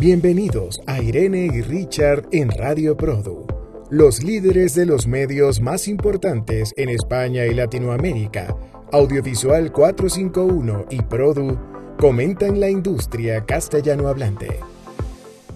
Bienvenidos a Irene y Richard en Radio Produ, los líderes de los medios más importantes en España y Latinoamérica. Audiovisual 451 y Produ comentan la industria castellano hablante.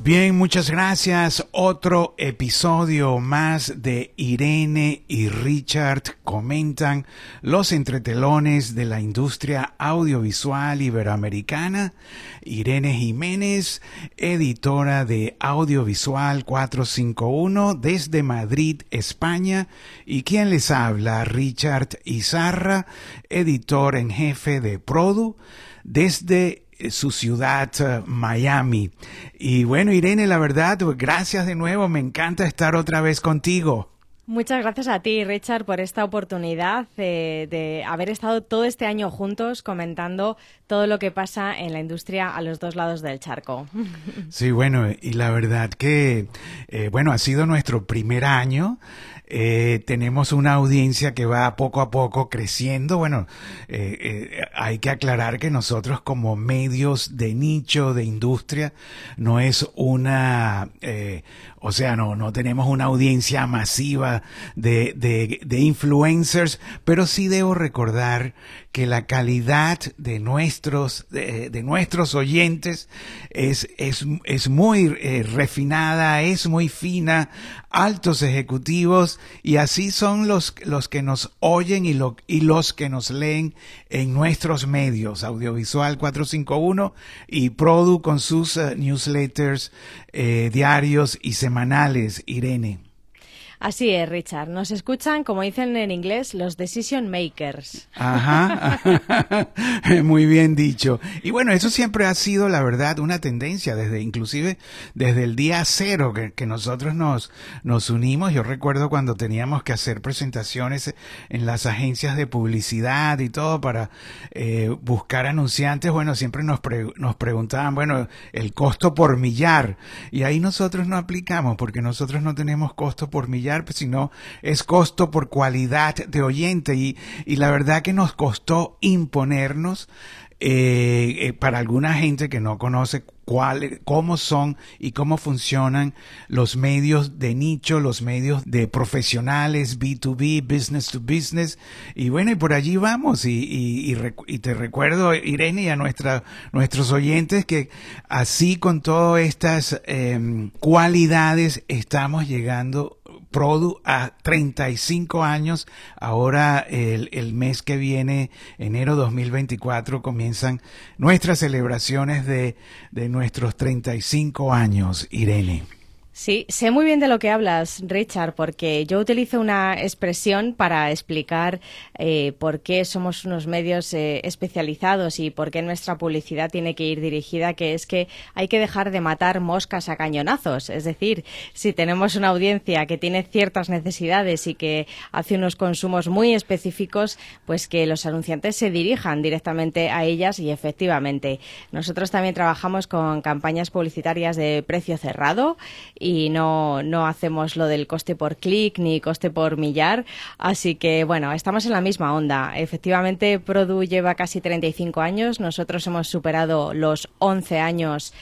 Bien, muchas gracias. Otro episodio más de Irene y Richard comentan los entretelones de la industria audiovisual iberoamericana. Irene Jiménez, editora de Audiovisual 451 desde Madrid, España. Y quien les habla, Richard Izarra, editor en jefe de Produ desde su ciudad, eh, Miami. Y bueno, Irene, la verdad, gracias de nuevo, me encanta estar otra vez contigo. Muchas gracias a ti, Richard, por esta oportunidad de, de, haber estado todo este año juntos comentando todo lo que pasa en la industria a los dos lados del charco. Sí, bueno, y la verdad que, eh, bueno, ha sido nuestro primer año eh, tenemos una audiencia que va poco a poco creciendo. Bueno, eh, eh, hay que aclarar que nosotros como medios de nicho, de industria, no es una, o sea, no, no tenemos una audiencia masiva de, de, influencers, pero sí debo recordar que la calidad de nuestros, de, de nuestros oyentes es, es, es muy eh, refinada, es muy fina, altos ejecutivos, y así son los, los que nos oyen y, y los que nos leen en nuestros medios, Audiovisual 451 y Produ con sus uh, newsletters eh, diarios y semanales, Irene. Así es, Richard. Nos escuchan, como dicen en inglés, los decision makers. Ajá, muy bien dicho. Y bueno, eso siempre ha sido, la verdad, una tendencia, desde inclusive desde el día cero que, que nosotros nos, nos unimos. Yo recuerdo cuando teníamos que hacer presentaciones en las agencias de publicidad y todo para eh, buscar anunciantes. Bueno, siempre nos, pre nos preguntaban, bueno, el costo por millar. Y ahí nosotros no aplicamos porque nosotros no tenemos costo por millar pues, sino es costo por cualidad de oyente y, y la verdad que nos costó imponernos eh, eh, para alguna gente que no conoce cuál, cómo son y cómo funcionan los medios de nicho, los medios de profesionales, B2B, business to business. Y bueno, y por allí vamos. Y, y, te recuerdo, Irene, y a nuestra, nuestros oyentes que así con todas estas eh, cualidades estamos llegando Produ a 35 años. Ahora el, el, mes que viene, enero 2024, comienzan nuestras celebraciones de, de nuestros 35 años, Irene. Sí, sé muy bien de lo que hablas, Richard, porque yo utilizo una expresión para explicar eh, por qué somos unos medios eh, especializados y por qué nuestra publicidad tiene que ir dirigida, que es que hay que dejar de matar moscas a cañonazos. Es decir, si tenemos una audiencia que tiene ciertas necesidades y que hace unos consumos muy específicos, pues que los anunciantes se dirijan directamente a ellas y efectivamente. Nosotros también trabajamos con campañas publicitarias de precio cerrado y no, no hacemos lo del coste por clic ni coste por millar. Así que, bueno, estamos en la misma onda. Efectivamente, Produ lleva casi 35 años. Nosotros hemos superado los 11 años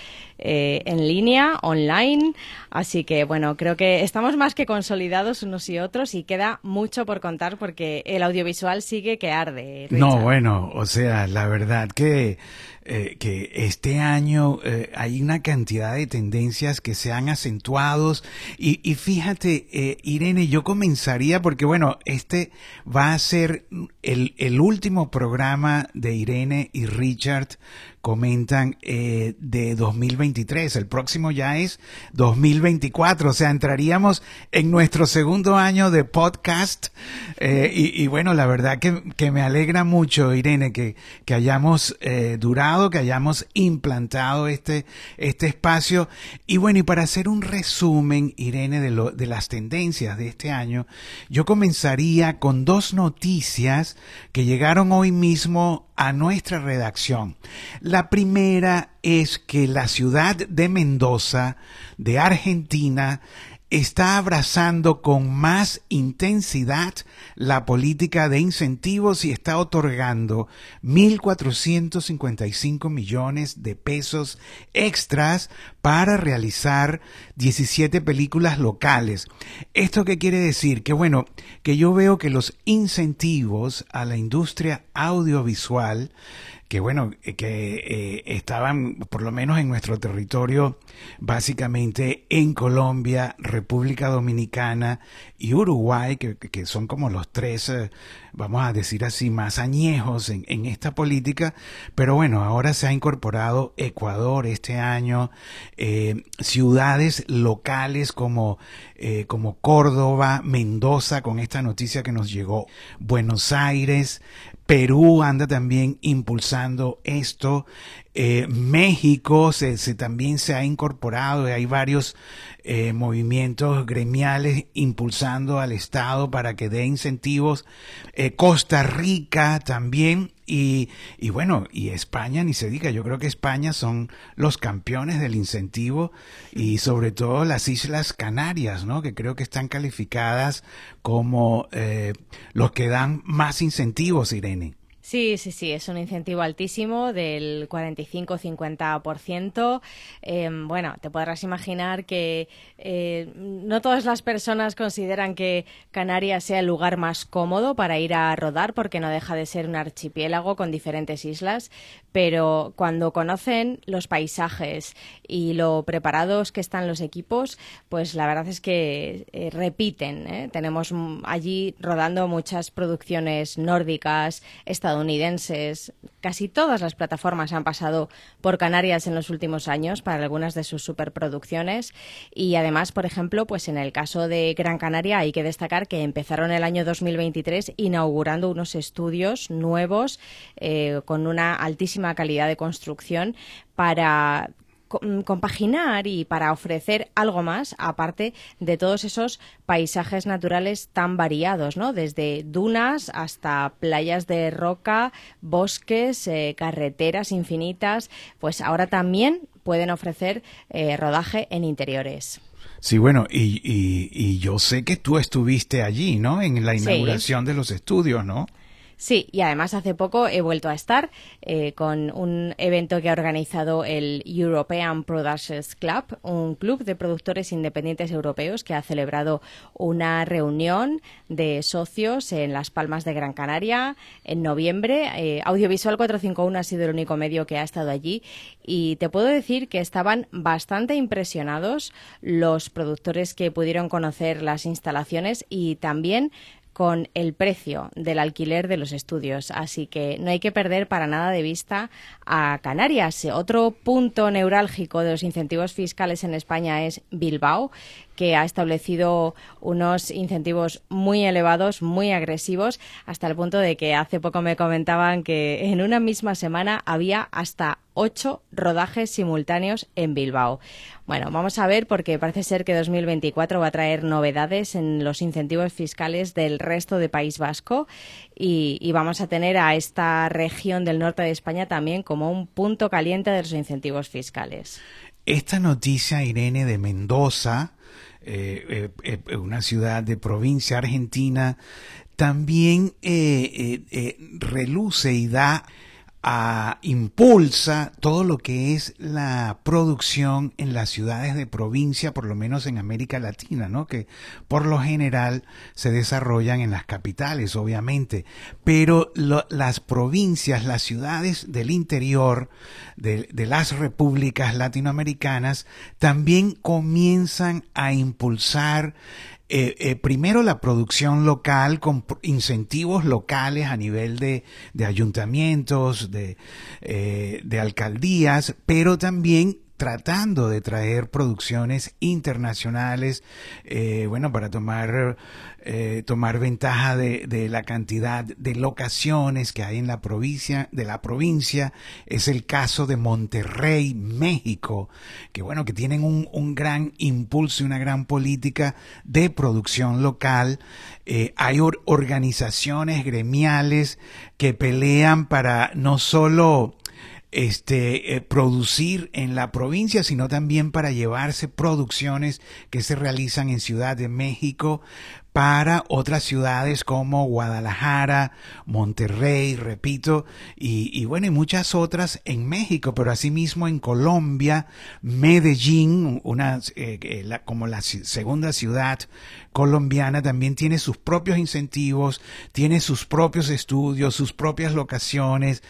eh, en línea, online. Así que, bueno, creo que estamos más que consolidados unos y otros y queda mucho por contar porque el audiovisual sigue que arde. No, bueno, o sea, la verdad que eh, que este año eh, hay una cantidad de tendencias que se han acentuado y, y fíjate, eh, Irene, yo comenzaría porque bueno, este va a ser el, el último programa de Irene y Richard comentan eh, de 2023. El próximo ya es 2024. O sea, entraríamos en nuestro segundo año de podcast. Eh, y, bueno, la verdad que, que, me alegra mucho, Irene, que, que hayamos eh, durado, que hayamos implantado este, este espacio. Y bueno, y para hacer un resumen, Irene, de, lo, de las tendencias de este año, yo comenzaría con dos noticias que llegaron hoy mismo a nuestra redacción. La primera es que la ciudad de Mendoza, de Argentina, está abrazando con más intensidad la política de incentivos y está otorgando 1.455 millones de pesos extras para realizar 17 películas locales. ¿Esto qué quiere decir? Que bueno, que yo veo que los incentivos a la industria audiovisual que bueno, eh, que eh, estaban por lo menos en nuestro territorio, básicamente en Colombia, República Dominicana y Uruguay, que, que son como los tres, eh, vamos a decir así, más añejos en, en, esta política, pero bueno, ahora se ha incorporado Ecuador este año, ciudades locales como, como Córdoba, Mendoza, con esta noticia que nos llegó, Buenos Aires, Perú anda también impulsando esto. Eh, México se, también se ha incorporado hay varios eh, movimientos gremiales impulsando al Estado para que dé incentivos. Eh, Costa Rica también y, y, bueno, y España ni se diga, yo creo que España son los campeones del incentivo y sobre todo las Islas Canarias, ¿no? Que creo que están calificadas como los que dan más incentivos, Irene. Sí, sí, sí, es un incentivo altísimo del 45-50%. Em, bueno, te podrás imaginar que eh, no todas las personas consideran que Canarias sea el lugar más cómodo para ir a rodar porque no deja de ser un archipiélago con diferentes islas, pero cuando conocen los paisajes y lo preparados que están los equipos, pues la verdad es que eh, repiten. ¿eh? Tenemos allí rodando muchas producciones nórdicas, estadounidenses. Casi todas las plataformas han pasado por Canarias en los últimos años para algunas de sus superproducciones. Y además, por ejemplo, pues en el caso de Gran Canaria hay que destacar que empezaron el año 2023 inaugurando unos estudios nuevos eh, con una altísima calidad de construcción para compaginar y para ofrecer algo más aparte de todos esos paisajes naturales tan variados, ¿no? Desde dunas hasta playas de roca, bosques, eh, carreteras infinitas, pues ahora también pueden ofrecer eh, rodaje en interiores. Sí, bueno, y, y, yo sé que tú estuviste allí, ¿no? En la inauguración de los estudios, ¿no? Sí, y además hace poco he vuelto a estar eh, con un evento que ha organizado el European Producers Club, un club de productores independientes europeos que ha celebrado una reunión de socios en Las Palmas de Gran Canaria en noviembre. Eh, Audiovisual 451 ha sido el único medio que ha estado allí y te puedo decir que estaban bastante impresionados los productores que pudieron conocer las instalaciones y también con el precio del alquiler de los estudios. Así que no hay que perder para nada de vista a Canarias. Otro punto neurálgico de los incentivos fiscales en España es Bilbao, que ha establecido unos incentivos muy elevados, muy agresivos, hasta el punto de que hace poco me comentaban que en una misma semana había hasta ocho rodajes simultáneos en Bilbao. Bueno, vamos a ver porque parece ser que 2024 va a traer novedades en los incentivos fiscales del resto de País Vasco y, vamos a tener a esta región del norte de España también como un punto caliente de los incentivos fiscales. Esta noticia, Irene, de Mendoza, eh, eh, eh, una ciudad de provincia argentina, también reluce y da impulsa todo lo que es la producción en las ciudades de provincia, por lo menos en América Latina, ¿no? Que por lo general se desarrollan en las capitales, obviamente, pero las provincias, las ciudades del interior de, de las repúblicas latinoamericanas también comienzan a impulsar eh, eh, primero la producción local con incentivos locales a nivel de, de ayuntamientos, de, eh, de alcaldías, pero también tratando de traer producciones internacionales, eh, bueno, para tomar, eh, tomar ventaja de, la cantidad de locaciones que hay en la provincia, de la provincia. Es el caso de Monterrey, México, que bueno, que tienen un, un gran impulso y una gran política de producción local. Eh, hay organizaciones gremiales que pelean para no solo este, eh, producir en la provincia, sino también para llevarse producciones que se realizan en Ciudad de México, para otras ciudades como Guadalajara, Monterrey, repito, y, bueno, y muchas otras en México, pero asimismo en Colombia, Medellín, una, eh, como la segunda ciudad colombiana, también tiene sus propios incentivos, tiene sus propios estudios, sus propias locaciones,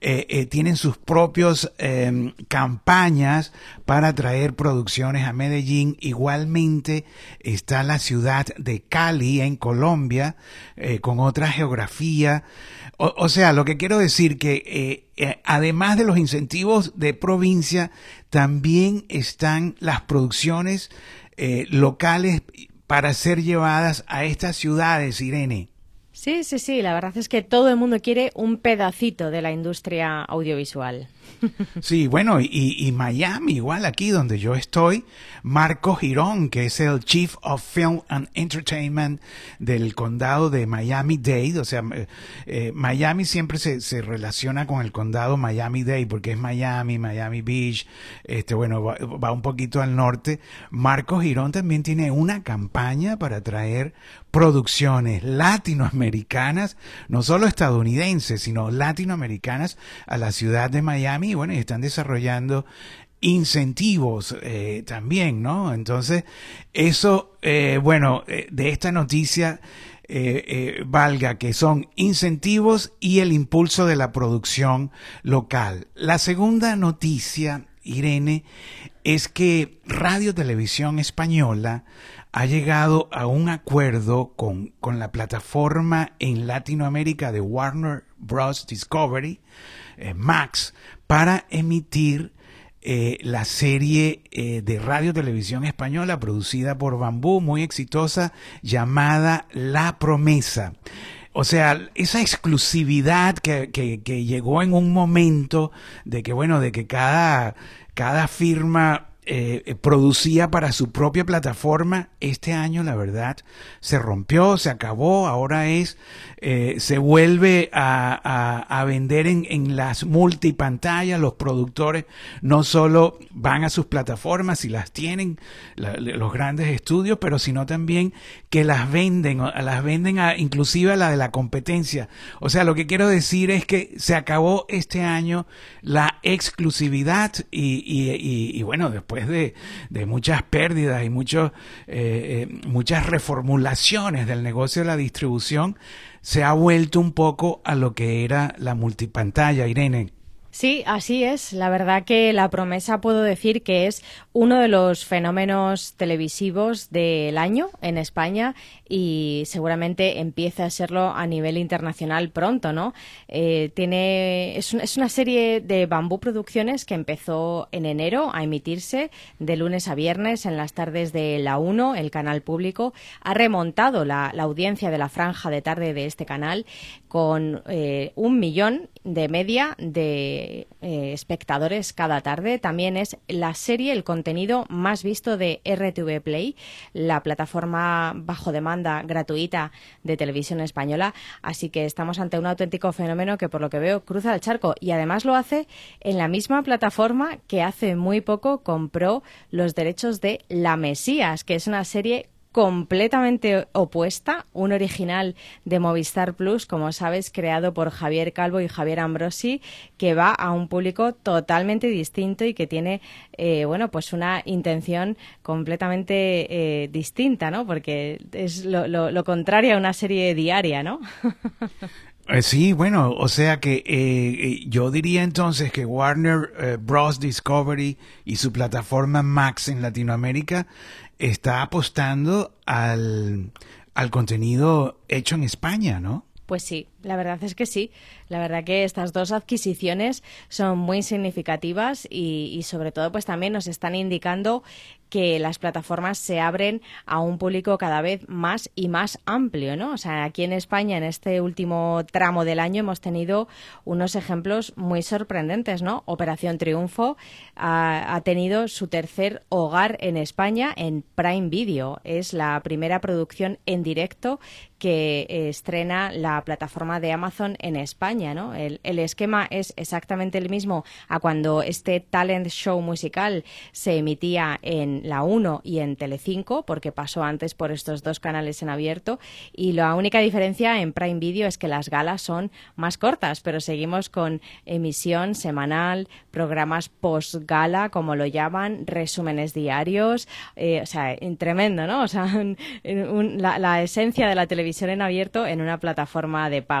eh, eh, tienen sus propios em, campañas para traer producciones a Medellín. Igualmente está la ciudad de Cali en Colombia, eh, con otra geografía. O, sea, lo que quiero decir que además de los incentivos de provincia, también están las producciones locales para ser llevadas a estas ciudades, Irene. Sí, sí, sí, la verdad es que todo el mundo quiere un pedacito de la industria audiovisual. Sí, bueno, y, Miami, igual aquí donde yo estoy, Marco Girón, que es el Chief of Film and Entertainment del condado de Miami-Dade, o sea, eh, eh, Miami siempre se, se, relaciona con el condado Miami-Dade porque es Miami, Miami Beach, este, bueno, va, va un poquito al norte. Marco Girón también tiene una campaña para traer producciones latinoamericanas, no solo estadounidenses, sino latinoamericanas a la ciudad de Miami y bueno, y están desarrollando incentivos eh, también, ¿no? Entonces, eso, eh, bueno, eh, de esta noticia valga que son incentivos y el impulso de la producción local. La segunda noticia, Irene, es que Radio Televisión Española ha llegado a un acuerdo con, con la plataforma en Latinoamérica de Warner Bros. Discovery, Max, para emitir eh, la serie eh, de radio televisión española producida por Bambú, muy exitosa, llamada La Promesa. O sea, esa exclusividad que, que, que, llegó en un momento de que, bueno, de que cada, cada firma eh, producía para su propia plataforma. Este año, la verdad, se rompió, se acabó, ahora es, eh, se vuelve a, a, vender en, en, las multipantallas. Los productores no solo van a sus plataformas y las tienen, los grandes estudios, pero sino también que las venden, las venden a, inclusive a la de la competencia. O sea, lo que quiero decir es que se acabó este año la exclusividad y, y, y bueno, después de, muchas pérdidas y muchos, eh, eh, muchas reformulaciones del negocio de la distribución, se ha vuelto un poco a lo que era la multipantalla, Irene. Sí, así es. La verdad que la promesa puedo decir que es uno de los fenómenos televisivos del año en España y seguramente empieza a serlo a nivel internacional pronto, ¿no? Eh, tiene es, es, una serie de Bambú Producciones que empezó en enero a emitirse de lunes a viernes en las tardes de la 1, el canal público. Ha remontado la audiencia de la franja de tarde de este canal con eh, un millón de media de eh, espectadores cada tarde. También es la serie, el contenido más visto de RTV Play, la plataforma bajo demanda gratuita de televisión española. Así que estamos ante un auténtico fenómeno que por lo que veo cruza el charco y además lo hace en la misma plataforma que hace muy poco compró los derechos de La Mesías, que es una serie completamente opuesta, un original de Movistar Plus, como sabes, creado por Javier Calvo y Javier Ambrosi, que va a un público totalmente distinto y que tiene, eh, bueno, pues una intención completamente eh, distinta, ¿no? Porque es lo, lo, contrario a una serie diaria, ¿no? Eh, sí, bueno, o sea que yo diría entonces que Warner Bros. Discovery y su plataforma Max en Latinoamérica está apostando al, al contenido hecho en España, ¿no? Pues sí, la verdad es que sí. La verdad que estas dos adquisiciones son muy significativas y, sobre todo pues también nos están indicando que las plataformas se abren a un público cada vez más y más amplio, ¿no? O sea, aquí en España en este último tramo del año hemos tenido unos ejemplos muy sorprendentes, ¿no? Operación Triunfo ha, ha tenido su tercer hogar en España en Prime Video. Es la primera producción en directo que eh, estrena la plataforma de Amazon en España, ¿no? El, esquema es exactamente el mismo a cuando este talent show musical se emitía en la 1 y en Telecinco, porque pasó antes por estos dos canales en abierto. Y la única diferencia en Prime Video es que las galas son más cortas, pero seguimos con emisión semanal, programas post-gala, como lo llaman, resúmenes diarios. Eh, o sea, tremendo, ¿no? O sea, la, la, esencia de la televisión en abierto en una plataforma de pago,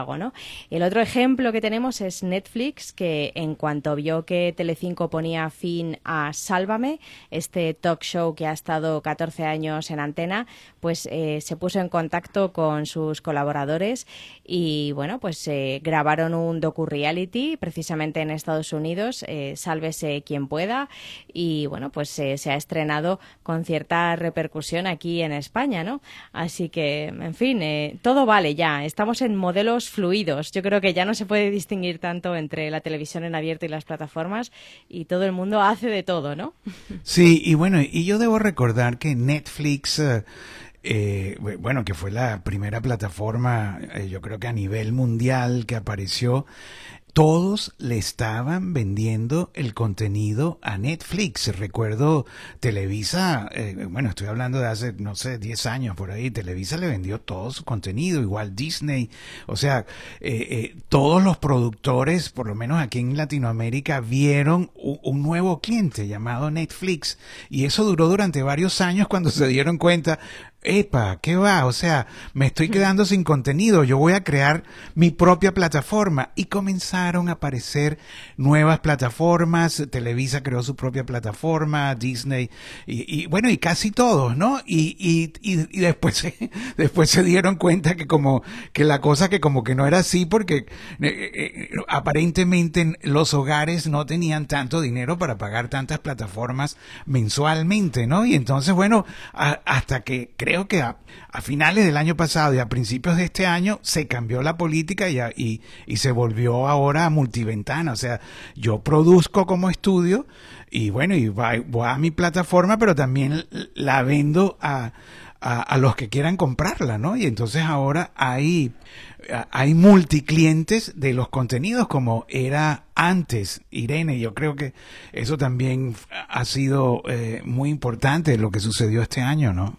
El otro ejemplo que tenemos es Netflix, que en cuanto vio que Telecinco ponía fin a Sálvame, este talk show que ha estado 14 años en antena, pues eh, se puso en contacto con sus colaboradores y bueno, pues eh, grabaron un docu-reality precisamente en Estados Unidos, eh, Sálvese quien pueda y bueno, pues se ha estrenado con cierta repercusión aquí en España, ¿no? Así que, en fin, todo vale ya, estamos en modelos fluidos, yo creo que ya no se puede distinguir tanto entre la televisión en abierto y las plataformas y todo el mundo hace de todo, ¿no? Sí, y bueno, y yo debo recordar que Netflix... Eh, bueno, que fue la primera plataforma, eh, yo creo que a nivel mundial que apareció todos le estaban vendiendo el contenido a Netflix. Recuerdo Televisa, eh, bueno, estoy hablando de hace, no sé, 10 años por ahí, Televisa le vendió todo su contenido, igual Disney, o sea, eh, eh, todos los productores, por lo menos aquí en Latinoamérica, vieron un, nuevo cliente llamado Netflix y eso duró durante varios años cuando se dieron cuenta, epa, ¿qué va? O sea, me estoy quedando sin contenido, yo voy a crear mi propia plataforma. Y comenzaron a aparecer nuevas plataformas, Televisa creó su propia plataforma, Disney, y, bueno, y casi todos, ¿no? Y, y, y, después, se, después se dieron cuenta que como, que la cosa que como que no era así porque eh, eh, eh, aparentemente los hogares no tenían tanto dinero para pagar tantas plataformas mensualmente, ¿no? Y entonces, bueno, hasta que creo que a, finales del año pasado y a principios de este año se cambió la política y, y, se volvió ahora a multiventana. O sea, yo produzco como estudio y bueno, y voy, a mi plataforma, pero también la vendo a, a, los que quieran comprarla, ¿no? Y entonces ahora hay, hay multiclientes de los contenidos como era antes, Irene. Yo creo que eso también ha sido eh, muy importante lo que sucedió este año, ¿no?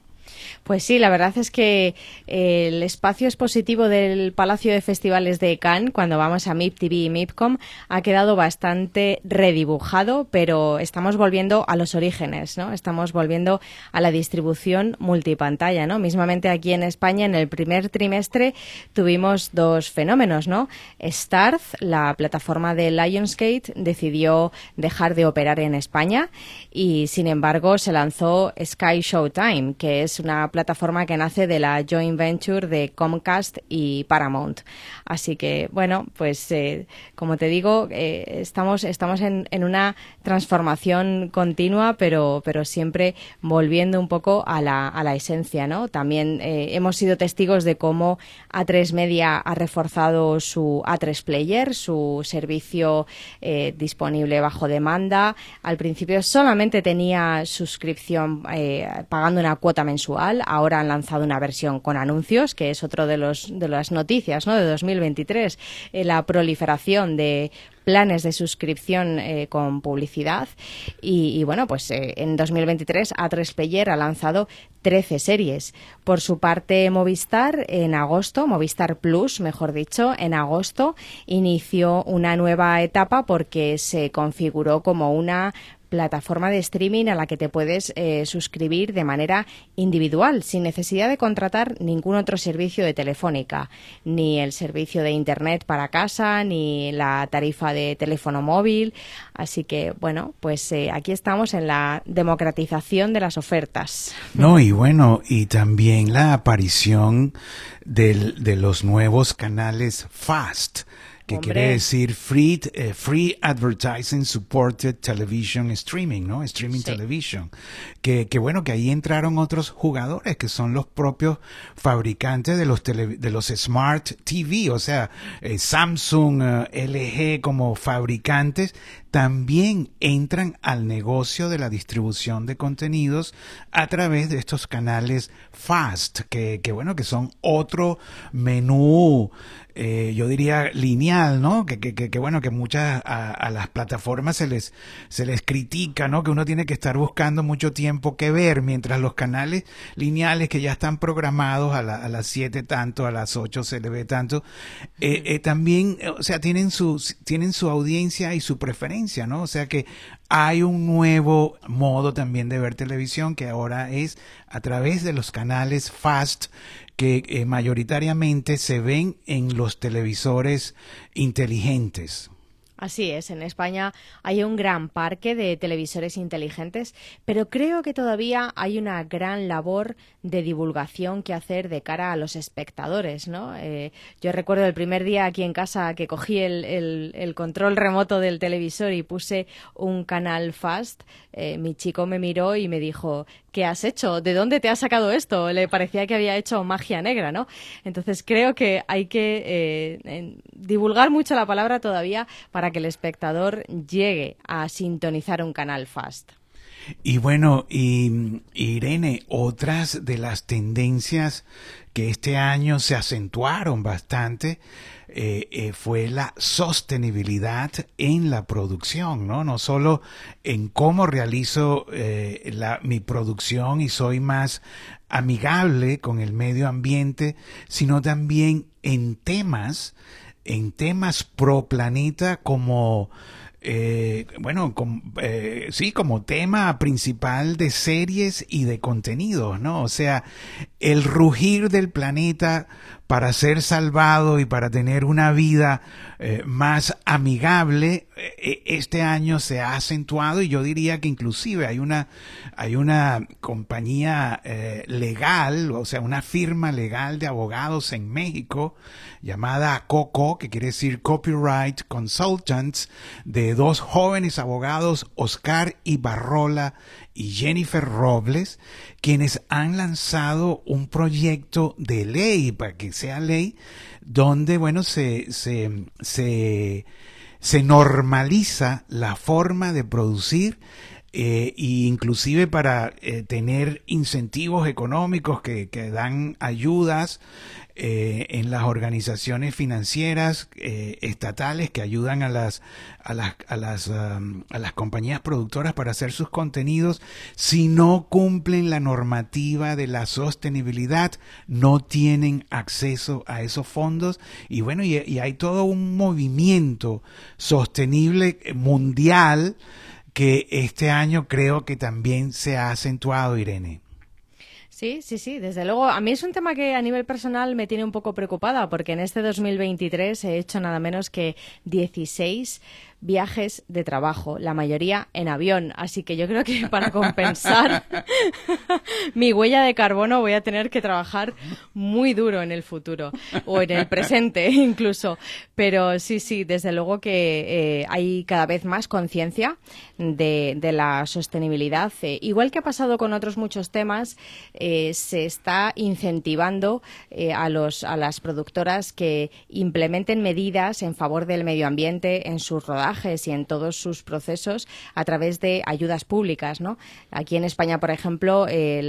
Pues sí, la verdad es que eh, el espacio expositivo del Palacio de Festivales de Cannes, cuando vamos a MIP TV y MIPCOM, ha quedado bastante redibujado, pero estamos volviendo a los orígenes, ¿no? Estamos volviendo a la distribución multipantalla, ¿no? Mismamente aquí en España, en el primer trimestre, tuvimos dos fenómenos, ¿no? Starz, la plataforma de Lionsgate, decidió dejar de operar en España y, sin embargo, se lanzó Sky Showtime, que es una plataforma que nace de la joint venture de Comcast y Paramount. Así que, bueno, pues eh, como te digo, eh, estamos, estamos en, en, una transformación continua, pero, pero siempre volviendo un poco a la, a la esencia, ¿no? También eh, hemos sido testigos de cómo A3 Media ha reforzado su A3 Player, su servicio disponible bajo demanda. Al principio solamente tenía suscripción pagando una cuota mensual Ahora han lanzado una versión con anuncios, que es otro de los de las noticias, ¿no? De 2023, eh, la proliferación de planes de suscripción eh, con publicidad. Y, bueno pues eh, en 2023 A3 Player ha lanzado 13 series. Por su parte Movistar en agosto Movistar Plus mejor dicho en agosto inició una nueva etapa porque se configuró como una plataforma de streaming a la que te puedes eh, suscribir de manera individual, sin necesidad de contratar ningún otro servicio de telefónica, ni el servicio de Internet para casa, ni la tarifa de teléfono móvil. Así que, bueno, pues eh, aquí estamos en la democratización de las ofertas. No, y bueno, y también la aparición de los nuevos canales FAST que quiere decir free, eh, free Advertising Supported Television Streaming, ¿no? Streaming Television. Que, que, bueno, que ahí entraron otros jugadores que son los propios fabricantes de los, de los Smart TV, o sea, eh, Samsung, eh, LG como fabricantes también entran al negocio de la distribución de contenidos a través de estos canales fast, que, que bueno, que son otro menú eh, yo diría lineal, ¿no? Que, que, que bueno, que muchas a, las plataformas se les, se les critica, ¿no? Que uno tiene que estar buscando mucho tiempo que ver, mientras los canales lineales que ya están programados a, a las 7 tanto, a las 8 se le ve tanto, eh, eh, también, o sea, tienen su, tienen su audiencia y su preferencia, ¿no? O sea que hay un nuevo modo también de ver televisión que ahora es a través de los canales fast que eh, mayoritariamente se ven en los televisores inteligentes. Así es, en España hay un gran parque de televisores inteligentes, pero creo que todavía hay una gran labor de divulgación que hacer de cara a los espectadores, ¿no? Eh, yo recuerdo el primer día aquí en casa que cogí el, control remoto del televisor y puse un canal fast, eh, mi chico me miró y me dijo, ¿qué has hecho? ¿De dónde te has sacado esto? Le parecía que había hecho magia negra, ¿no? Entonces creo que hay que eh, divulgar mucho la palabra todavía para que el espectador llegue a sintonizar un canal fast. Y bueno, y, Irene, otras de las tendencias que este año se acentuaron bastante eh, eh, fue la sostenibilidad en la producción, ¿no? No solo en cómo realizo eh, la, mi producción y soy más amigable con el medio ambiente, sino también en temas, en temas pro planeta como eh, bueno, eh, sí, como tema principal de series y de contenidos, ¿no? O sea, el rugir del planeta para ser salvado y para tener una vida eh, más amigable, eh, este año se ha acentuado y yo diría que inclusive hay una, hay una compañía eh, legal, o sea, una firma legal de abogados en México llamada COCO, que quiere decir Copyright Consultants, de dos jóvenes abogados, Oscar Ibarrola y Jennifer Robles, quienes han lanzado un proyecto de ley, para que sea ley, donde, bueno, se, se, se, se normaliza la forma de producir eh, e inclusive para eh, tener incentivos económicos que, que dan ayudas eh, en las organizaciones financieras eh, estatales que ayudan a las a las a las a las compañías productoras para hacer sus contenidos. Si no cumplen la normativa de la sostenibilidad no tienen acceso a esos fondos. Y bueno y hay todo un movimiento sostenible mundial que este año creo que también se ha acentuado Irene Sí, sí, sí, desde luego. A mí es un tema que a nivel personal me tiene un poco preocupada porque en este 2023 he hecho nada menos que 16 viajes de trabajo, la mayoría en avión. Así que yo creo que para compensar mi huella de carbono voy a tener que trabajar muy duro en el futuro o en el presente incluso. Pero sí, sí, desde luego que eh, hay cada vez más conciencia de, la sostenibilidad. Eh, igual que ha pasado con otros muchos temas, eh, se está incentivando a, los, a las productoras que implementen medidas en favor del medio ambiente en sus rodajes y en todos sus procesos a través de ayudas públicas. ¿no? Aquí en España, por ejemplo, eh,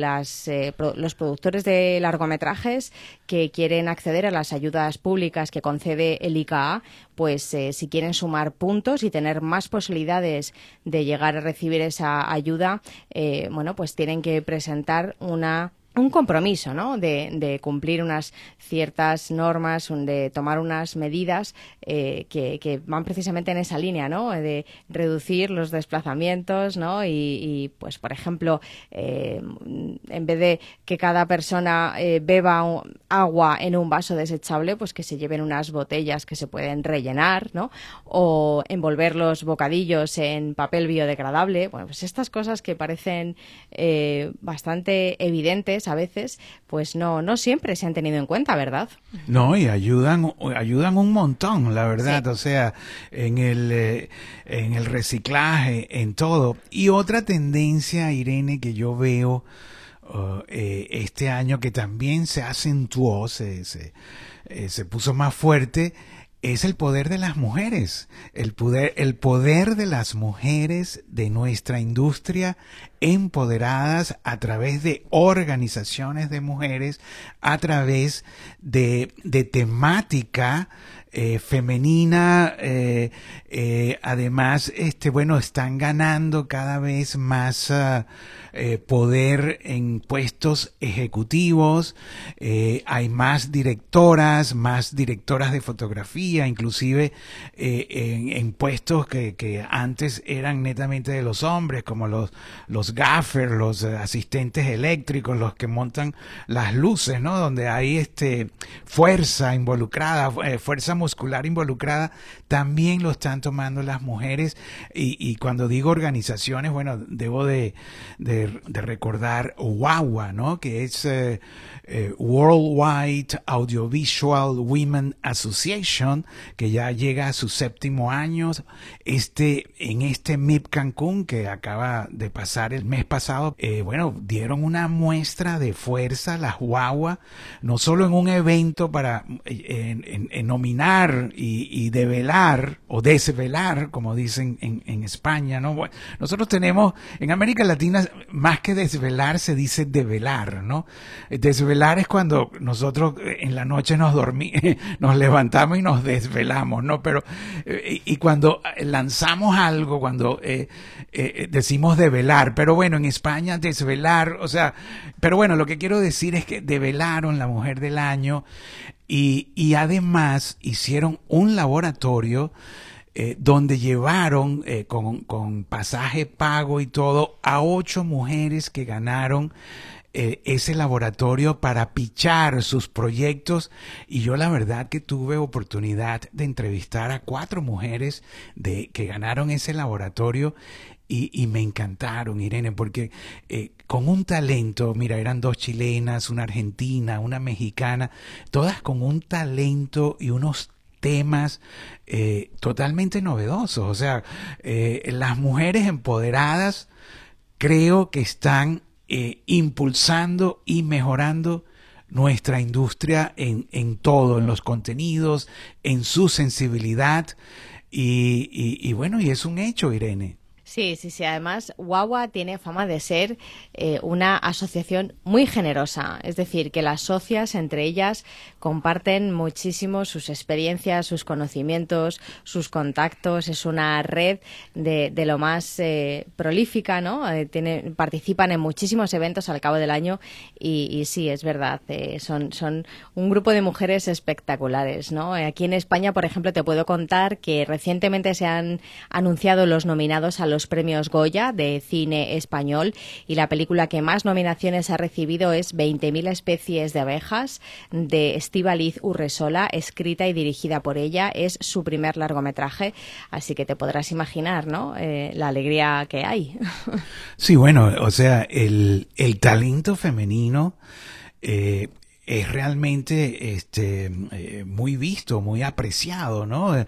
eh, los productores de largometrajes que quieren acceder a las ayudas públicas que concede el ICA, pues eh, si quieren sumar puntos y tener más posibilidades de llegar a recibir esa ayuda, bueno, pues tienen que presentar una un compromiso, ¿no? De, cumplir unas ciertas normas, de tomar unas medidas eh, que, van precisamente en esa línea, ¿no? De reducir los desplazamientos, ¿no? Y, pues, por ejemplo, eh, en vez de que cada persona eh, beba agua en un vaso desechable, pues que se lleven unas botellas que se pueden rellenar, ¿no? O envolver los bocadillos en papel biodegradable. Bueno, pues estas cosas que parecen bastante evidentes a veces, pues no, no siempre se han tenido en cuenta, ¿verdad? No, y ayudan, ayudan un montón, la verdad, o sea, en el, eh, en el reciclaje, en todo. Y otra tendencia, Irene, que yo veo uh, eh, este año que también se acentuó, se, se, eh, se puso más fuerte, es el poder de las mujeres, el poder, el poder de las mujeres de nuestra industria empoderadas a través de organizaciones de mujeres, a través de, de temática eh, femenina, eh, eh, además, este, bueno, están ganando cada vez más ah, poder en puestos ejecutivos, hay más directoras, más directoras de fotografía, inclusive en, puestos que, que, antes eran netamente de los hombres, como los, los gaffers, los asistentes eléctricos, los que montan las luces, ¿no? Donde hay este, fuerza involucrada, fuerza muscular involucrada, también lo están tomando las mujeres. Y, cuando digo organizaciones, bueno, debo de, recordar WAWA, ¿no? Que es eh, eh, Worldwide Audiovisual Women Association, que ya llega a su séptimo año. Este, en este MIP Cancún, que acaba de pasar el mes pasado, eh, bueno, dieron una muestra de fuerza las WAWA, no solo en un evento para en y, develar o desvelar, como dicen en, España, ¿no? nosotros tenemos, en América Latina, más que desvelar, se dice develar, ¿no? Desvelar es cuando nosotros eh, en la noche nos dormimos, nos levantamos y nos desvelamos, ¿no? Pero, eh, y, cuando lanzamos algo, cuando eh, decimos develar, pero bueno, en España desvelar, o sea, pero bueno, lo que quiero decir es que develaron la mujer del año y, además hicieron un laboratorio eh, donde llevaron eh, con, pasaje pago y todo a ocho mujeres que ganaron eh, ese laboratorio para pichar sus proyectos. Y yo la verdad que tuve oportunidad de entrevistar a cuatro mujeres de, que ganaron ese laboratorio y, me encantaron, Irene, porque eh, con un talento, mira, eran dos chilenas, una argentina, una mexicana, todas con un talento y unos temas eh, totalmente novedosos. O sea, eh, las mujeres empoderadas creo que están impulsando y mejorando nuestra industria en, en, todo, en los contenidos, en su sensibilidad. Y, y bueno, y es un hecho, Irene. Sí, sí, sí. Además, Guagua tiene fama de ser eh, una asociación muy generosa. Es decir, que las socias entre ellas comparten muchísimo sus experiencias, sus conocimientos, sus contactos. Es una red de, lo más eh, prolífica, ¿no? Eh, participan en muchísimos eventos al cabo del año y, sí, es verdad. son, son un grupo de mujeres espectaculares, ¿no? Aquí en España, por ejemplo, te puedo contar que recientemente se han anunciado los nominados a los premios Goya de cine español y la película que más nominaciones ha recibido es 20.000 especies de abejas de Estíbaliz Urresola, escrita y dirigida por ella. Es su primer largometraje, así que te podrás imaginar, ¿no? Eh, la alegría que hay. Sí, bueno, o sea, el, el talento femenino eh, es realmente este, eh, muy visto, muy apreciado, ¿no? Eh,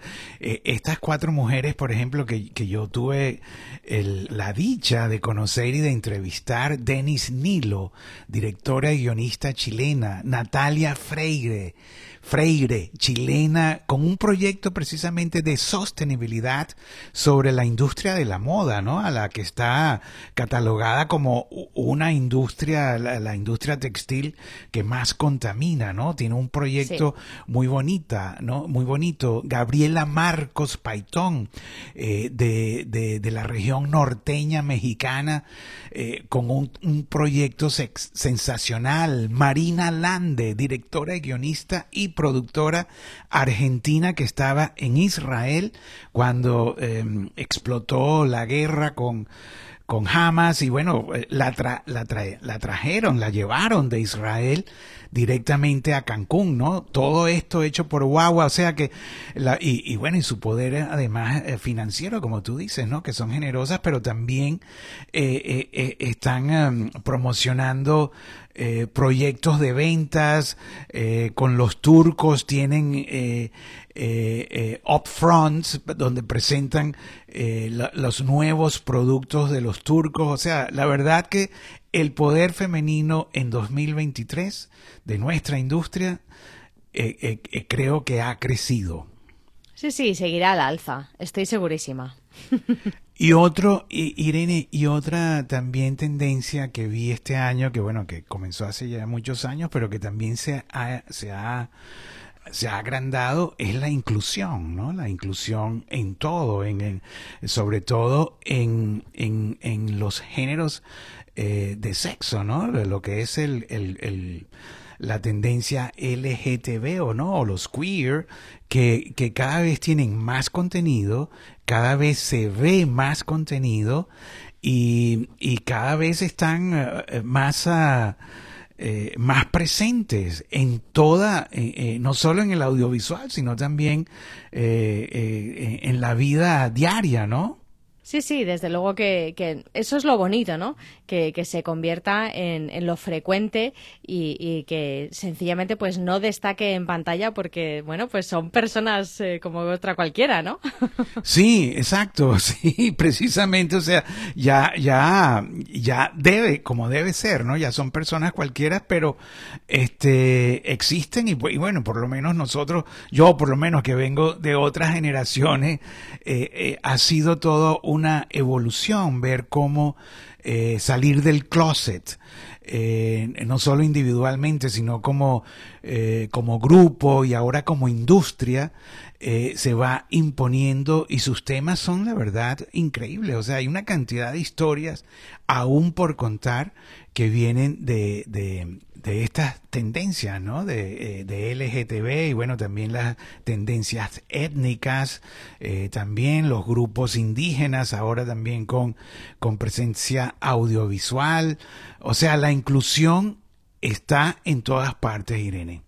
estas cuatro mujeres, por ejemplo, que, que yo tuve la dicha de conocer y de entrevistar, Denis Nilo, directora y guionista chilena, Natalia Freire, Freire, chilena, con un proyecto precisamente de sostenibilidad sobre la industria de la moda, ¿no? A la que está catalogada como una industria, la, industria textil que más contamina, ¿no? Tiene un proyecto muy bonita, ¿no? Muy bonito. Gabriela Marcos Paitón, eh, de, de, de, la región norteña mexicana, eh, con un, un proyecto sensacional. Marina Lande, directora y guionista y productora argentina que estaba en Israel cuando em, explotó la guerra con, con Hamas y bueno, eh, la, la, la trajeron, la llevaron de Israel directamente a Cancún, ¿no? Todo esto hecho por Guagua, o sea que, la, y, y, bueno, y su poder además eh, financiero, como tú dices, ¿no? Que son generosas, pero también eh, eh, están em, promocionando proyectos de ventas con los turcos, tienen eh, upfronts donde presentan los nuevos productos de los turcos. O sea, la verdad que el poder femenino en 2023 de nuestra industria eh, eh, eh, creo que ha crecido. Sí, sí, seguirá al alza, estoy segurísima. Y otro, Irene, y otra también tendencia que vi este año, que bueno, que comenzó hace ya muchos años, pero que también se ha, se ha, se ha agrandado, es la inclusión, ¿no? La inclusión en todo, en, sobre todo en, en, en los géneros eh, de sexo, ¿no? Lo que es el, el, el la tendencia LGTB o no, o los queer, que, que, cada vez tienen más contenido, cada vez se ve más contenido y, y cada vez están eh, más, uh, eh, más presentes en toda, eh, eh, no solo en el audiovisual, sino también en la vida diaria, ¿no? Sí, sí, desde luego que, que, eso es lo bonito, ¿no? Que, que se convierta en, en lo frecuente y, y, que sencillamente pues no destaque en pantalla porque, bueno, pues son personas eh, como otra cualquiera, ¿no? Sí, exacto, sí, precisamente, o sea, ya, ya, ya debe, como debe ser, ¿no? Ya son personas cualquiera, pero este, existen y, bueno, por lo menos nosotros, yo por lo menos que vengo de otras generaciones, eh, eh, ha sido todo una evolución, ver cómo eh, salir del closet, eh, no solo individualmente, sino como, eh, como grupo y ahora como industria, se va imponiendo y sus temas son, la verdad, increíbles. O sea, hay una cantidad de historias aún por contar que vienen de, de, de estas tendencias, ¿no? De, eh, de, LGTB y bueno, también las tendencias étnicas, eh, también los grupos indígenas, ahora también con, con presencia audiovisual. O sea, la inclusión está en todas partes, Irene.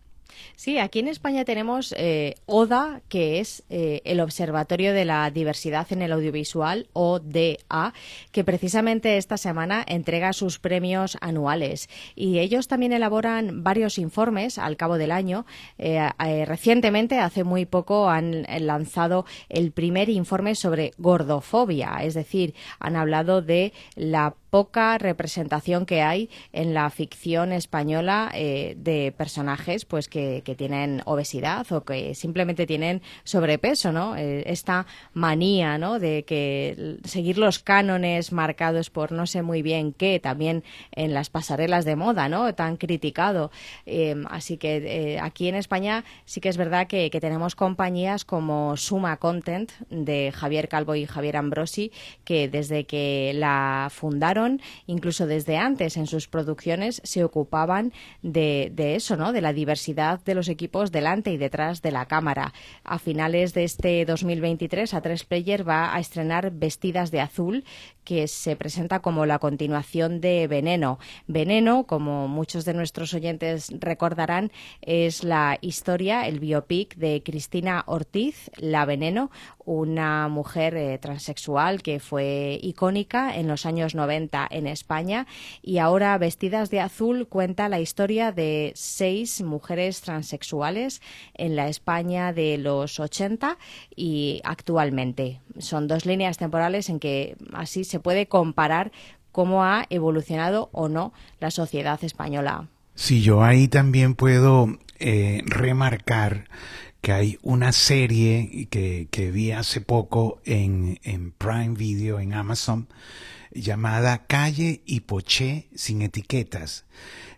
Sí, aquí en España tenemos eh, ODA, que es eh, el Observatorio de la Diversidad en el Audiovisual, ODA, que precisamente esta semana entrega sus premios anuales. Y ellos también elaboran varios informes al cabo del año. Eh, recientemente, hace muy poco, han lanzado el primer informe sobre gordofobia, es decir, han hablado de la poca representación que hay en la ficción española eh, de personajes pues que, que, tienen obesidad o que simplemente tienen sobrepeso, ¿no? Eh, esta manía, ¿no? De que seguir los cánones marcados por no sé muy bien qué, también en las pasarelas de moda, ¿no? Tan criticado. Eh, así que eh, aquí en España sí que es verdad que, que tenemos compañías como Suma Content de Javier Calvo y Javier Ambrosi que desde que la fundaron incluso desde antes en sus producciones se ocupaban de, eso, ¿no? De la diversidad de los equipos delante y detrás de la cámara. A finales de este 2023, A3 Player va a estrenar Vestidas de Azul, que se presenta como la continuación de Veneno. Veneno, como muchos de nuestros oyentes recordarán, es la historia, el biopic de Cristina Ortiz, La Veneno, una mujer eh, transexual que fue icónica en los años 90 en España y ahora Vestidas de Azul cuenta la historia de seis mujeres transexuales en la España de los 80 y actualmente. Son dos líneas temporales en que así se puede comparar cómo ha evolucionado o no la sociedad española. Sí, yo ahí también puedo eh, remarcar que hay una serie que, que vi hace poco en, en, Prime Video, en Amazon, llamada Calle y Poché sin etiquetas.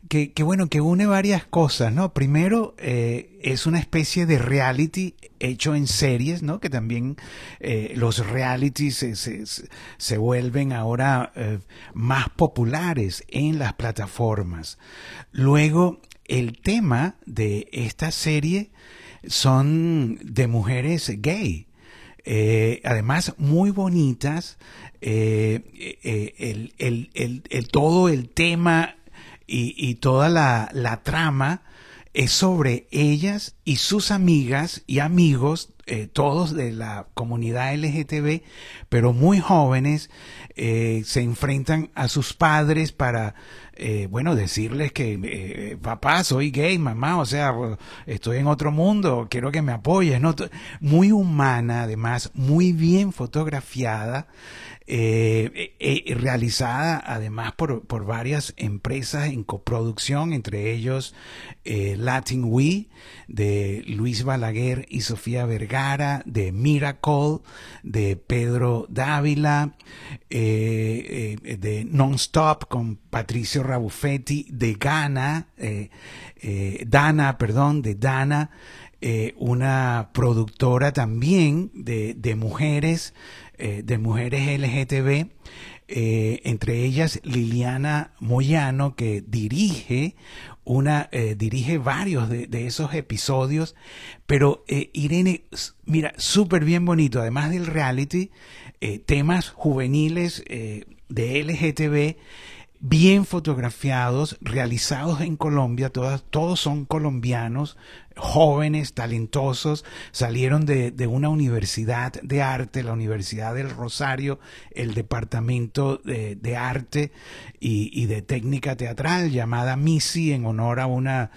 Que, bueno, que une varias cosas, ¿no? Primero, eh, es una especie de reality hecho en series, ¿no? Que también eh, los realities se, se, se, vuelven ahora eh, más populares en las plataformas. Luego, el tema de esta serie son de mujeres gay. Eh, además muy bonitas, eh, eh, el, el, el, todo el tema y, y toda la, la, trama es sobre ellas y sus amigas y amigos, eh, todos de la comunidad LGTB, pero muy jóvenes, se enfrentan a sus padres para eh, bueno, decirles que, eh, papá, soy gay, mamá, o sea, estoy en otro mundo, quiero que me apoyes, ¿no? Muy humana, además, muy bien fotografiada. Eh, eh, realizada además por, por, varias empresas en coproducción, entre ellos eh, Latin We, de Luis Balaguer y Sofía Vergara, de Miracle, de Pedro Dávila, de Nonstop con Patricio Rabuffetti, de Dana, perdón, de Dana, una productora también de, de mujeres eh, de mujeres LGTB, eh, entre ellas Liliana Moyano, que dirige una, eh, dirige varios de, esos episodios, pero Irene, mira, súper bien bonito, además del reality, temas juveniles de LGTB, bien fotografiados, realizados en Colombia, todas, todos son colombianos, jóvenes, talentosos, salieron de, de, una universidad de arte, la Universidad del Rosario, el Departamento de, de Arte y, y, de Técnica Teatral llamada Missy en honor a una,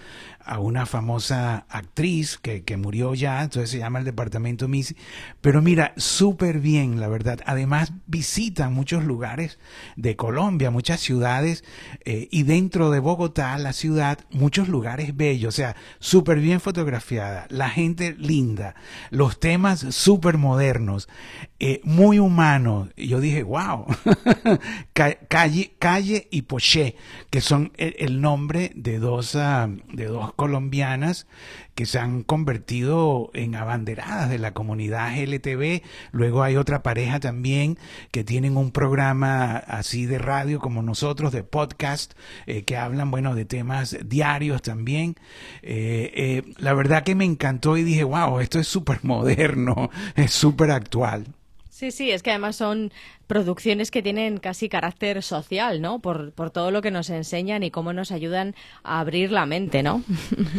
a una famosa actriz que, que murió ya, entonces se llama el Departamento Missy. Pero mira, súper bien, la verdad. Además visitan muchos lugares de Colombia, muchas ciudades eh, y dentro de Bogotá, la ciudad, muchos lugares bellos, o sea, súper bien fotografiada, la gente linda, los temas súper modernos, eh, muy humanos. Yo dije, wow, calle, calle y Poché, que son el, nombre de dos, ah, de dos colombianas que se han convertido en abanderadas de la comunidad LTV. Luego hay otra pareja también que tienen un programa así de radio como nosotros, de podcast, eh, que hablan, bueno, de temas diarios también. Eh, eh, la verdad que me encantó y dije, wow, esto es súper moderno, es súper actual. Sí, sí, es que además son producciones que tienen casi carácter social, ¿no? Por, por, todo lo que nos enseñan y cómo nos ayudan a abrir la mente, ¿no?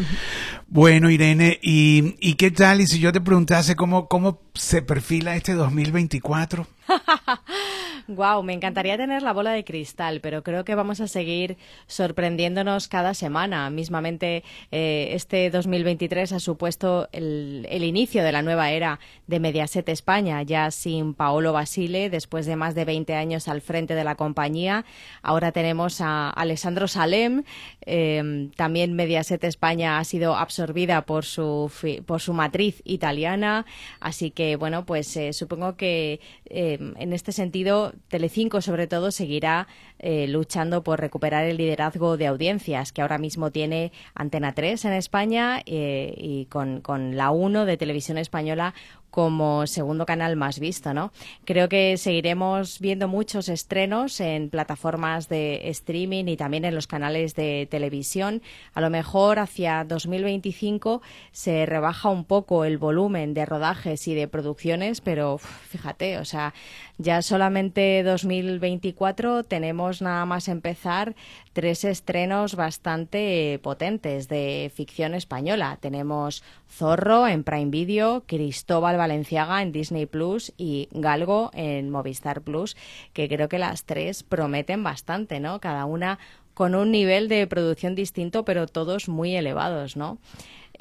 bueno, Irene, ¿y, ¿y qué tal? Y si yo te preguntase cómo, cómo se perfila este 2024? Wow, me encantaría tener la bola de cristal, pero creo que vamos a seguir sorprendiéndonos cada semana. Mismamente, eh, este 2023 ha supuesto el, el, inicio de la nueva era de Mediaset España, ya sin Paolo Basile, después de más de 20 años al frente de la compañía. Ahora tenemos a Alessandro Salem. Eh, también Mediaset España ha sido absorbida por su, por su matriz italiana. Así que, bueno, pues eh, supongo que en este sentido Telecinco, sobre todo, seguirá eh, luchando por recuperar el liderazgo de audiencias que ahora mismo tiene Antena 3 en España eh, y con, con la 1 de Televisión Española como segundo canal más visto, ¿no? Creo que seguiremos viendo muchos estrenos en plataformas de streaming y también en los canales de televisión. A lo mejor hacia 2025 se rebaja un poco el volumen de rodajes y de producciones, pero fíjate, o sea, ya solamente 2024 tenemos nada más empezar tres estrenos bastante potentes de ficción española. Tenemos Zorro en Prime Video, Cristóbal Valenciaga en Disney Plus y Galgo en Movistar Plus, que creo que las tres prometen bastante, ¿no? Cada una con un nivel de producción distinto, pero todos muy elevados, ¿no?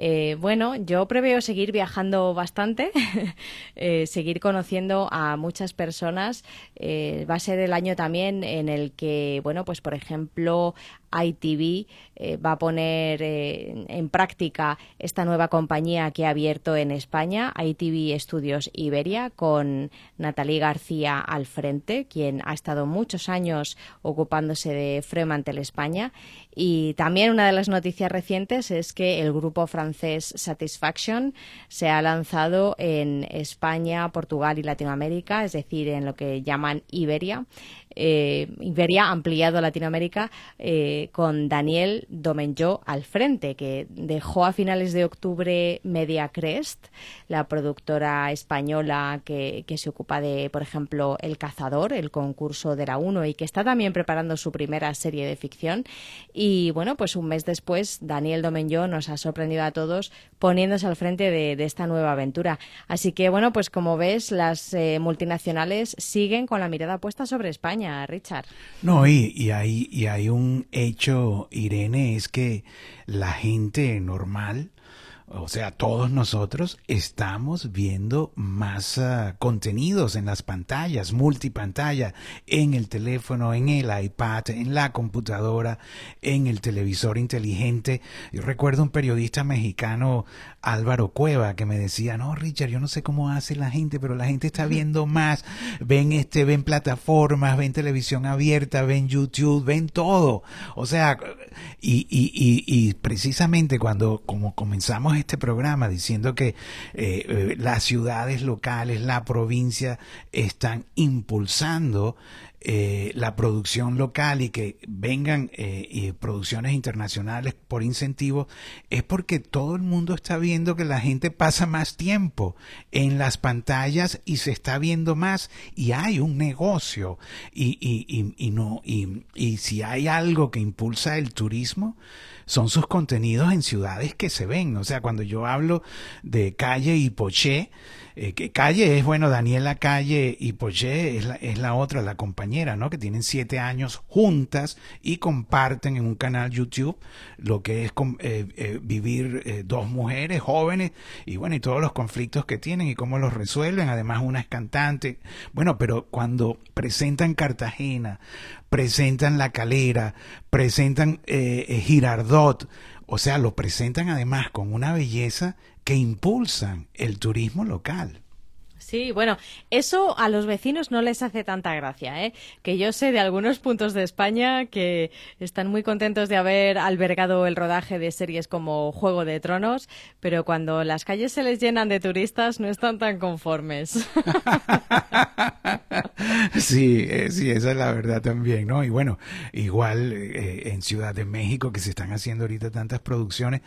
Eh, bueno, yo preveo seguir viajando bastante, eh, seguir conociendo a muchas personas. Eh, va a ser el año también en el que, bueno, pues por ejemplo, ITV eh, va a poner eh, en práctica esta nueva compañía que ha abierto en España, ITV Estudios Iberia, con Natalie García al frente, quien ha estado muchos años ocupándose de Fremantle España. Y también una de las noticias recientes es que el grupo francés Satisfaction se ha lanzado en España, Portugal y Latinoamérica, es decir, en lo que llaman Iberia eh, Iberia ampliado a Latinoamérica eh, con Daniel Domenjó al frente, que dejó a finales de octubre Media Crest, la productora española que, se ocupa de, por ejemplo, El Cazador, el concurso de la 1 y que está también preparando su primera serie de ficción. Y bueno, pues un mes después, Daniel Domenjó nos ha sorprendido a todos poniéndose al frente de, esta nueva aventura. Así que bueno, pues como ves, las eh, multinacionales siguen con la mirada puesta sobre España Richard. No, y, y, hay, y hay un hecho, Irene, es que la gente normal o sea, todos nosotros estamos viendo más uh, contenidos en las pantallas, multipantalla, en el teléfono, en el iPad, en la computadora, en el televisor inteligente. Yo recuerdo un periodista mexicano, Álvaro Cueva, que me decía, no, Richard, yo no sé cómo hace la gente, pero la gente está viendo más. Ven este, ven plataformas, ven televisión abierta, ven YouTube, ven todo. O sea, y, y, y, y precisamente cuando como comenzamos este programa diciendo que eh, eh, las ciudades locales, la provincia están impulsando eh, la producción local y que vengan eh, producciones internacionales por incentivo es porque todo el mundo está viendo que la gente pasa más tiempo en las pantallas y se está viendo más y hay un negocio y, y, y, y no y si hay algo que impulsa el turismo son sus contenidos en ciudades que se ven. O sea, cuando yo hablo de Calle y Poché, eh, que Calle es, bueno, Daniela Calle y Poché es la, es la otra, la compañera, ¿no? Que tienen siete años juntas y comparten en un canal YouTube lo que es eh, eh, vivir dos mujeres jóvenes y bueno, y todos los conflictos que tienen y cómo los resuelven. Además, una es cantante. Bueno, pero cuando presentan Cartagena, presentan La Calera, presentan Girardot, o sea, lo presentan además con una belleza que impulsan el turismo local. Sí, bueno, eso a los vecinos no les hace tanta gracia, ¿eh? Que yo sé de algunos puntos de España que están muy contentos de haber albergado el rodaje de series como Juego de Tronos, pero cuando las calles se les llenan de turistas no están tan conformes. sí, eh, sí, esa es la verdad también, ¿no? Y bueno, igual eh, en Ciudad de México que se están haciendo ahorita tantas producciones,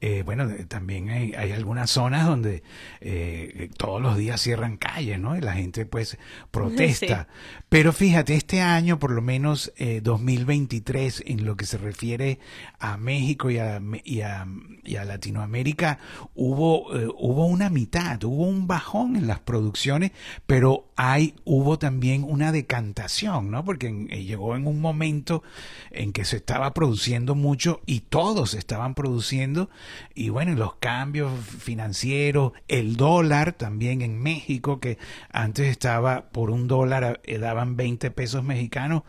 eh, bueno, también hay, hay, algunas zonas donde eh, todos los días cierran calles, ¿no? Y la gente pues protesta. Sí. Pero fíjate, este año, por lo menos eh, 2023, en lo que se refiere a México y a, y a, y a Latinoamérica, hubo, hubo una mitad, hubo un bajón en las producciones, pero hay, hubo también una decantación, ¿no? Porque en, eh, llegó en un momento en que se estaba produciendo mucho y todos estaban produciendo, y bueno, los cambios financieros, el dólar también en México, que antes estaba por un dólar, eh, daban 20 pesos mexicanos,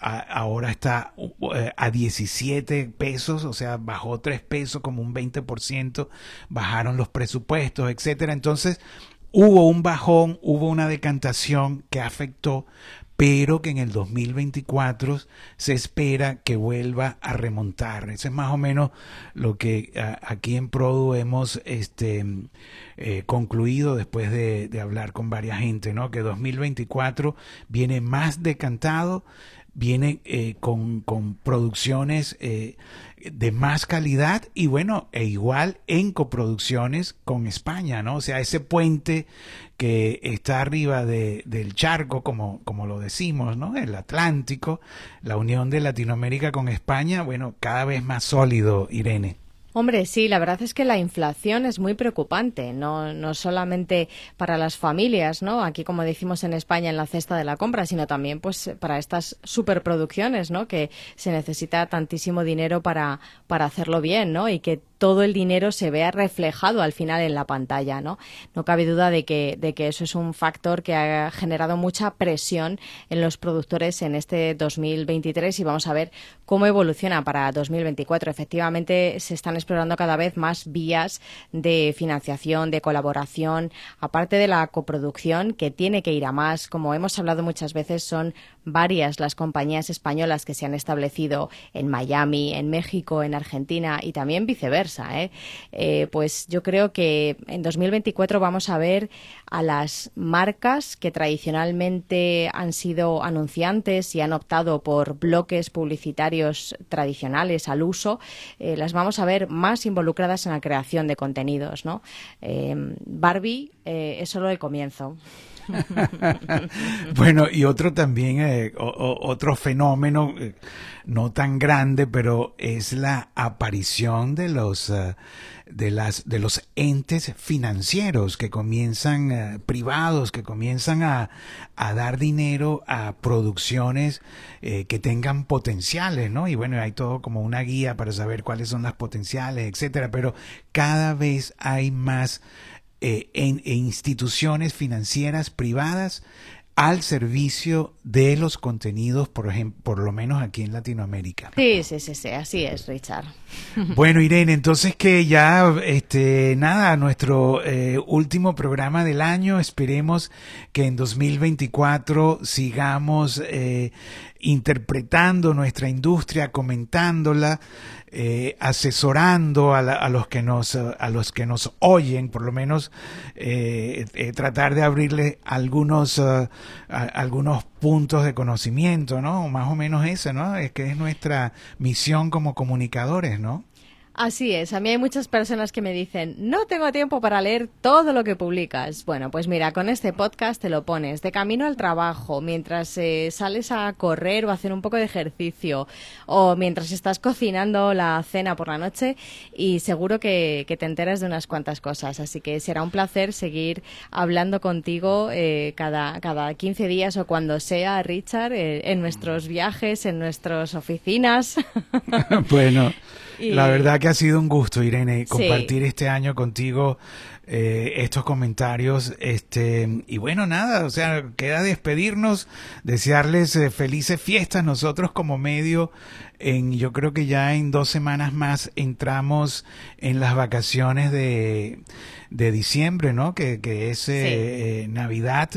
ahora está eh, a 17 pesos, o sea, bajó 3 pesos, como un 20%, bajaron los presupuestos, etcétera. Entonces, hubo un bajón, hubo una decantación que afectó, pero que en el 2024 se espera que vuelva a remontar. Eso es más o menos lo que aquí en Produ hemos este, eh, concluido después de, de, hablar con varias gente, ¿no? Que 2024 viene más decantado, viene eh, con, con, producciones eh, de más calidad y bueno, e igual en coproducciones con España, ¿no? O sea, ese puente que está arriba de, del charco, como, como lo decimos, ¿no? El Atlántico, la unión de Latinoamérica con España, bueno, cada vez más sólido, Irene. Hombre, sí, la verdad es que la inflación es muy preocupante, no, no solamente para las familias, ¿no? Aquí, como decimos en España, en la cesta de la compra, sino también, pues, para estas superproducciones, ¿no? Que se necesita tantísimo dinero para, para hacerlo bien, ¿no? Y que todo el dinero se vea reflejado al final en la pantalla, ¿no? No cabe duda de que, de que eso es un factor que ha generado mucha presión en los productores en este 2023 y vamos a ver cómo evoluciona para 2024. Efectivamente, se están explorando cada vez más vías de financiación, de colaboración, aparte de la coproducción, que tiene que ir a más. Como hemos hablado muchas veces, son varias las compañías españolas que se han establecido en Miami, en México, en Argentina y también viceversa. ¿eh? Eh, pues yo creo que en 2024 vamos a ver a las marcas que tradicionalmente han sido anunciantes y han optado por bloques publicitarios tradicionales al uso, eh, las vamos a ver más involucradas en la creación de contenidos. ¿no? Barbie es solo el comienzo. bueno, y otro también, eh, otro fenómeno eh, no tan grande, pero es la aparición de los eh, de las de los entes financieros que comienzan privados que comienzan a, a, dar dinero a producciones que tengan potenciales, ¿no? Y bueno, hay todo como una guía para saber cuáles son las potenciales, etcétera. Pero cada vez hay más eh, en, instituciones financieras privadas al servicio de los contenidos, por ejemplo, por lo menos aquí en Latinoamérica. Sí, sí, sí, sí, así es, Richard. Bueno, Irene, entonces que ya, este, nada, nuestro eh, último programa del año, esperemos que en 2024 sigamos eh, interpretando nuestra industria, comentándola, eh, asesorando a, los que nos a los que nos oyen por lo menos eh, eh, tratar de abrirle algunos algunos puntos de conocimiento no más o menos eso no es que es nuestra misión como comunicadores no Así es, a mí hay muchas personas que me dicen, no tengo tiempo para leer todo lo que publicas. Bueno, pues mira, con este podcast te lo pones de camino al trabajo, mientras eh, sales a correr o a hacer un poco de ejercicio, o mientras estás cocinando la cena por la noche, y seguro que, te enteras de unas cuantas cosas. Así que será un placer seguir hablando contigo eh, cada, cada 15 días o cuando sea, Richard, eh, en nuestros viajes, en nuestras oficinas. bueno. La verdad que ha sido un gusto, Irene, compartir este año contigo eh, estos comentarios. Este, y bueno, nada, o sea, queda despedirnos, desearles eh, felices fiestas. Nosotros como medio, en, yo creo que ya en dos semanas más entramos en las vacaciones de de diciembre, ¿no? Que, que es eh, eh, Navidad,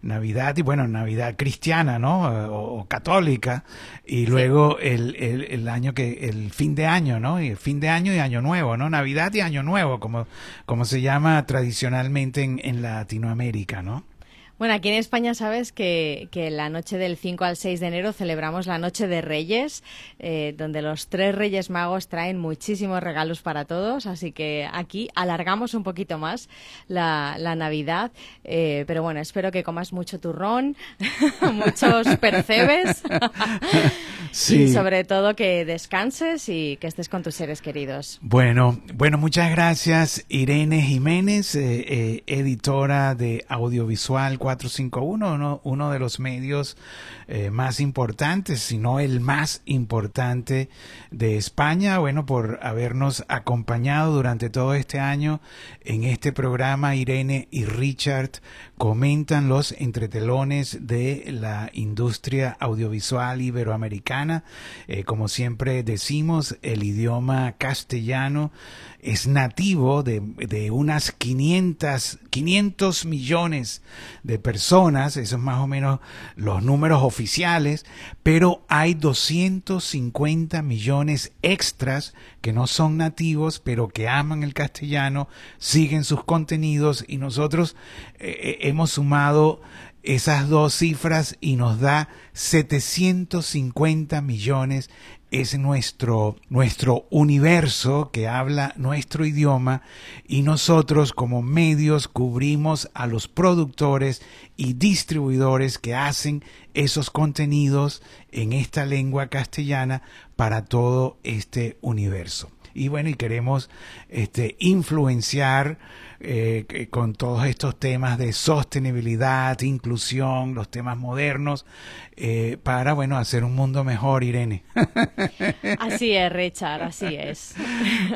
Navidad y bueno, Navidad cristiana, ¿no? O, católica y luego el, el, el, año que el fin de año, ¿no? Y el fin de año y año nuevo, ¿no? Navidad y año nuevo, como como se llama tradicionalmente en, en Latinoamérica, ¿no? Bueno, aquí en España sabes que, que, la noche del 5 al 6 de enero celebramos la Noche de Reyes, eh, donde los tres Reyes Magos traen muchísimos regalos para todos, así que aquí alargamos un poquito más la, la Navidad, eh, pero bueno, espero que comas mucho turrón, muchos percebes sí. y sobre todo que descanses y que estés con tus seres queridos. Bueno, bueno, muchas gracias Irene Jiménez, eh, editora de audiovisual 451, uno, de los medios eh, más importantes, si no el más importante de España. Bueno, por habernos acompañado durante todo este año en este programa, Irene y Richard comentan los entretelones de la industria audiovisual iberoamericana. Eh, como siempre decimos, el idioma castellano es nativo de, de, unas 500, 500 millones de personas, esos más o menos los números oficiales, pero hay 250 millones extras que no son nativos, pero que aman el castellano, siguen sus contenidos y nosotros eh, eh, hemos sumado esas dos cifras y nos da 750 millones es nuestro, nuestro universo que habla nuestro idioma y nosotros como medios cubrimos a los productores y distribuidores que hacen esos contenidos en esta lengua castellana para todo este universo. Y bueno, y queremos este, influenciar eh, con todos estos temas de sostenibilidad, inclusión, los temas modernos, eh, para, bueno, hacer un mundo mejor, Irene. Así es, Richard, así es.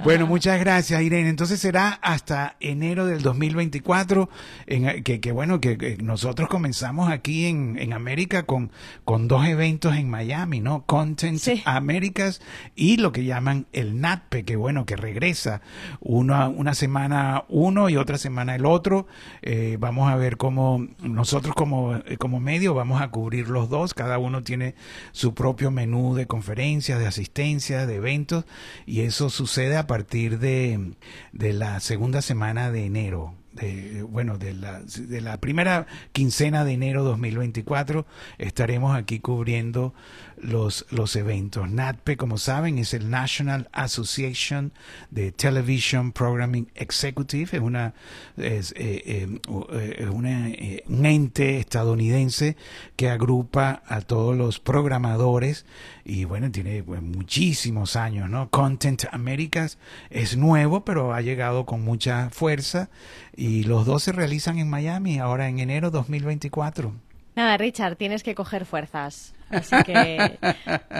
Bueno, muchas gracias, Irene. Entonces será hasta enero del 2024, en, que, que bueno, que, nosotros comenzamos aquí en, en América con, con dos eventos en Miami, ¿no? Content Américas y lo que llaman el NATPE, que bueno, que regresa una, una semana uno y otra semana el otro. Eh, vamos a ver cómo nosotros como, eh, como medio vamos a cubrir los dos. Cada uno tiene su propio menú de conferencias, de asistencia, de eventos y eso sucede a partir de, de la segunda semana de enero. De, bueno, de la, de la primera quincena de enero 2024 estaremos aquí cubriendo los, los eventos. NATPE, como saben, es el National Association de Television Programming Executive, es una es, eh, eh, una, un ente estadounidense que agrupa a todos los programadores y bueno, tiene pues, muchísimos años, ¿no? Content Americas es nuevo, pero ha llegado con mucha fuerza y los dos se realizan en Miami ahora en enero 2024. Nada, Richard, tienes que coger fuerzas. Así que,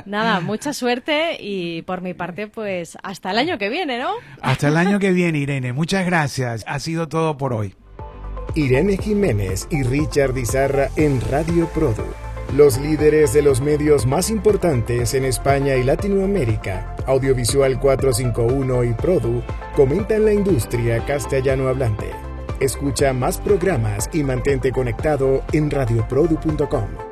nada, mucha suerte y por mi parte, pues hasta el año que viene, ¿no? Hasta el año que viene, Irene. Muchas gracias. Ha sido todo por hoy. Irene Jiménez y Richard Izarra en Radio Produ. Los líderes de los medios más importantes en España y Latinoamérica, Audiovisual 451 y Produ, comentan la industria castellano hablante. Escucha más programas y mantente conectado en radioprodu.com.